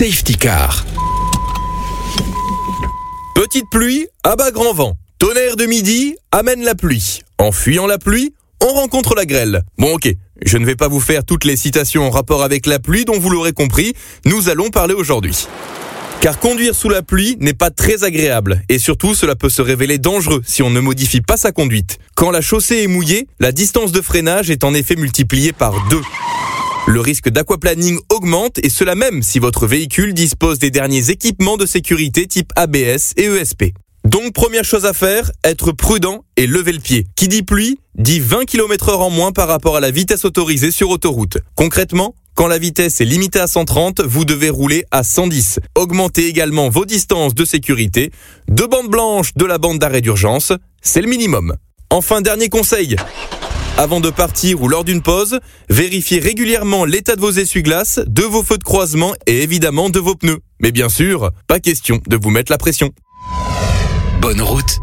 Safety Car. Petite pluie, abat grand vent. Tonnerre de midi, amène la pluie. En fuyant la pluie, on rencontre la grêle. Bon ok, je ne vais pas vous faire toutes les citations en rapport avec la pluie dont vous l'aurez compris, nous allons parler aujourd'hui. Car conduire sous la pluie n'est pas très agréable et surtout cela peut se révéler dangereux si on ne modifie pas sa conduite. Quand la chaussée est mouillée, la distance de freinage est en effet multipliée par deux. Le risque d'aquaplaning augmente et cela même si votre véhicule dispose des derniers équipements de sécurité type ABS et ESP. Donc première chose à faire, être prudent et lever le pied. Qui dit pluie, dit 20 km heure en moins par rapport à la vitesse autorisée sur autoroute. Concrètement, quand la vitesse est limitée à 130, vous devez rouler à 110. Augmentez également vos distances de sécurité. Deux bandes blanches de la bande d'arrêt d'urgence, c'est le minimum. Enfin, dernier conseil. Avant de partir ou lors d'une pause, vérifiez régulièrement l'état de vos essuie-glaces, de vos feux de croisement et évidemment de vos pneus. Mais bien sûr, pas question de vous mettre la pression. Bonne route